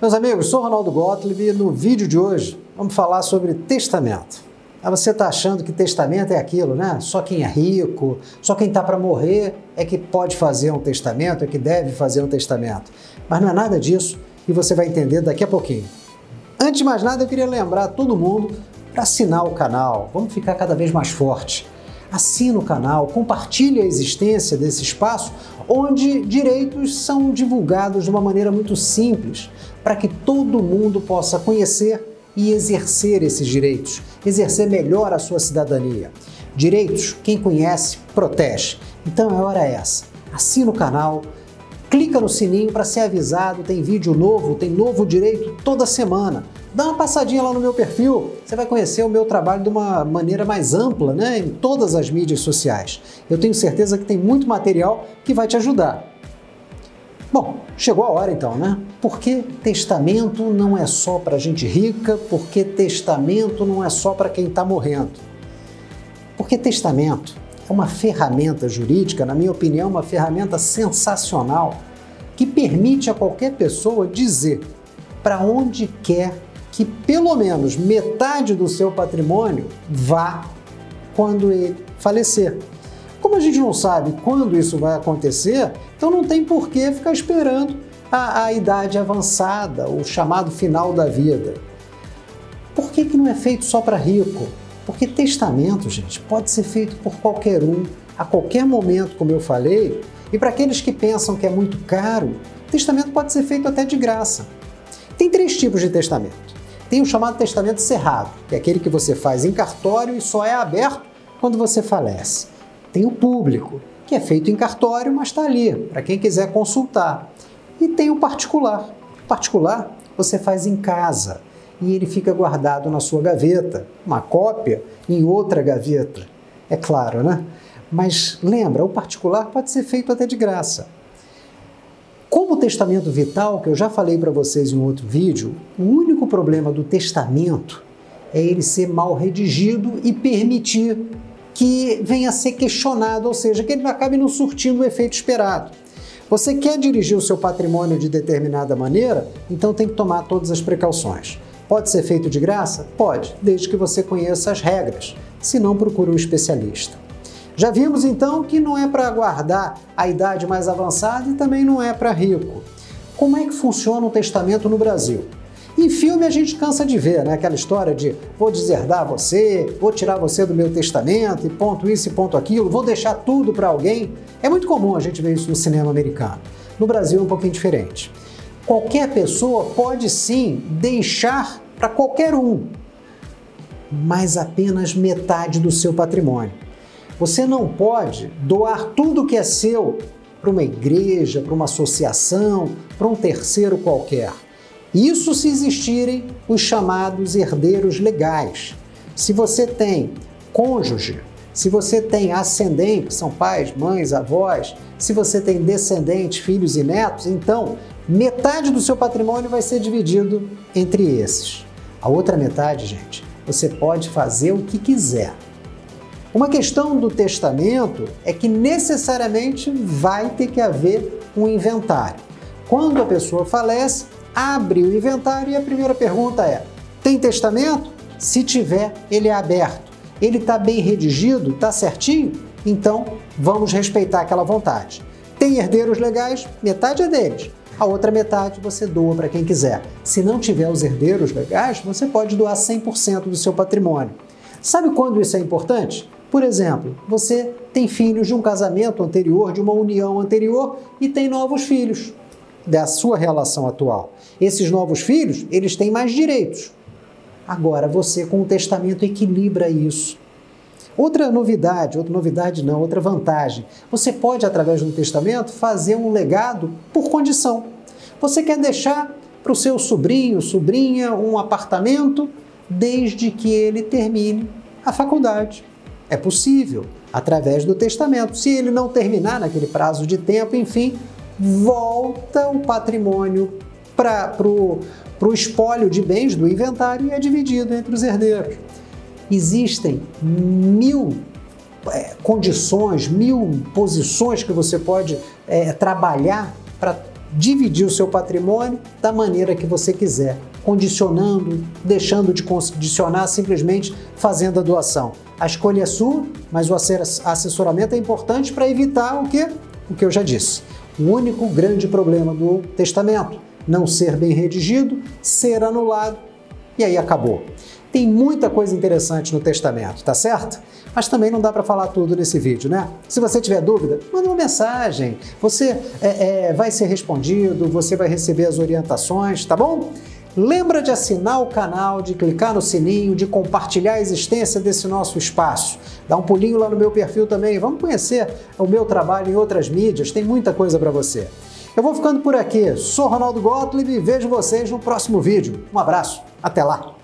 Meus amigos, sou Ronaldo Gottlieb e no vídeo de hoje vamos falar sobre testamento. Ah, você está achando que testamento é aquilo, né? Só quem é rico, só quem está para morrer é que pode fazer um testamento, é que deve fazer um testamento. Mas não é nada disso e você vai entender daqui a pouquinho. Antes de mais nada, eu queria lembrar todo mundo para assinar o canal. Vamos ficar cada vez mais forte. Assina o canal, compartilhe a existência desse espaço onde direitos são divulgados de uma maneira muito simples, para que todo mundo possa conhecer e exercer esses direitos, exercer melhor a sua cidadania. Direitos, quem conhece, protege. Então é hora essa. Assina o canal, clica no sininho para ser avisado, tem vídeo novo, tem novo direito toda semana. Dá uma passadinha lá no meu perfil, você vai conhecer o meu trabalho de uma maneira mais ampla, né, em todas as mídias sociais. Eu tenho certeza que tem muito material que vai te ajudar. Bom, chegou a hora então, né? Porque testamento não é só para gente rica, porque testamento não é só para quem está morrendo. Porque testamento é uma ferramenta jurídica, na minha opinião, uma ferramenta sensacional que permite a qualquer pessoa dizer para onde quer que pelo menos metade do seu patrimônio vá quando ele falecer. Como a gente não sabe quando isso vai acontecer, então não tem por que ficar esperando a, a idade avançada, o chamado final da vida. Por que, que não é feito só para rico? Porque testamento, gente, pode ser feito por qualquer um, a qualquer momento, como eu falei, e para aqueles que pensam que é muito caro, testamento pode ser feito até de graça. Tem três tipos de testamento. Tem o chamado testamento cerrado, que é aquele que você faz em cartório e só é aberto quando você falece. Tem o público, que é feito em cartório, mas está ali, para quem quiser consultar. E tem o particular. O particular você faz em casa e ele fica guardado na sua gaveta, uma cópia em outra gaveta. É claro, né? Mas lembra, o particular pode ser feito até de graça. Como o testamento vital, que eu já falei para vocês em outro vídeo, o único problema do testamento é ele ser mal redigido e permitir que venha a ser questionado, ou seja, que ele acabe não surtindo o efeito esperado. Você quer dirigir o seu patrimônio de determinada maneira, então tem que tomar todas as precauções. Pode ser feito de graça? Pode, desde que você conheça as regras. Se não, procure um especialista. Já vimos então que não é para aguardar a idade mais avançada e também não é para rico. Como é que funciona o testamento no Brasil? Em filme a gente cansa de ver, né? Aquela história de vou deserdar você, vou tirar você do meu testamento e ponto isso e ponto aquilo, vou deixar tudo para alguém. É muito comum a gente ver isso no cinema americano. No Brasil é um pouquinho diferente. Qualquer pessoa pode sim deixar para qualquer um, mas apenas metade do seu patrimônio. Você não pode doar tudo que é seu para uma igreja, para uma associação, para um terceiro qualquer. Isso se existirem os chamados herdeiros legais. Se você tem cônjuge, se você tem ascendente, são pais, mães, avós, se você tem descendentes, filhos e netos, então metade do seu patrimônio vai ser dividido entre esses. A outra metade, gente, você pode fazer o que quiser. Uma questão do testamento é que necessariamente vai ter que haver um inventário. Quando a pessoa falece, abre o inventário e a primeira pergunta é: tem testamento? Se tiver, ele é aberto. Ele está bem redigido? Está certinho? Então vamos respeitar aquela vontade. Tem herdeiros legais? Metade é deles. A outra metade você doa para quem quiser. Se não tiver os herdeiros legais, você pode doar 100% do seu patrimônio. Sabe quando isso é importante? Por exemplo, você tem filhos de um casamento anterior, de uma união anterior e tem novos filhos da sua relação atual. Esses novos filhos, eles têm mais direitos. Agora, você com o testamento equilibra isso. Outra novidade, outra novidade não, outra vantagem. Você pode, através do testamento, fazer um legado por condição. Você quer deixar para o seu sobrinho, sobrinha, um apartamento, desde que ele termine a faculdade. É possível, através do testamento. Se ele não terminar naquele prazo de tempo, enfim, volta o patrimônio para o espólio de bens do inventário e é dividido entre os herdeiros. Existem mil é, condições, mil posições que você pode é, trabalhar para dividir o seu patrimônio da maneira que você quiser, condicionando, deixando de condicionar, simplesmente fazendo a doação. A escolha é sua, mas o assessoramento é importante para evitar o que? O que eu já disse. O único grande problema do testamento, não ser bem redigido, ser anulado e aí acabou. Tem muita coisa interessante no testamento, tá certo? Mas também não dá para falar tudo nesse vídeo, né? Se você tiver dúvida, manda uma mensagem. Você é, é, vai ser respondido, você vai receber as orientações, tá bom? Lembra de assinar o canal, de clicar no sininho, de compartilhar a existência desse nosso espaço. Dá um pulinho lá no meu perfil também. Vamos conhecer o meu trabalho em outras mídias, tem muita coisa para você. Eu vou ficando por aqui. Sou Ronaldo Gottlieb e vejo vocês no próximo vídeo. Um abraço, até lá!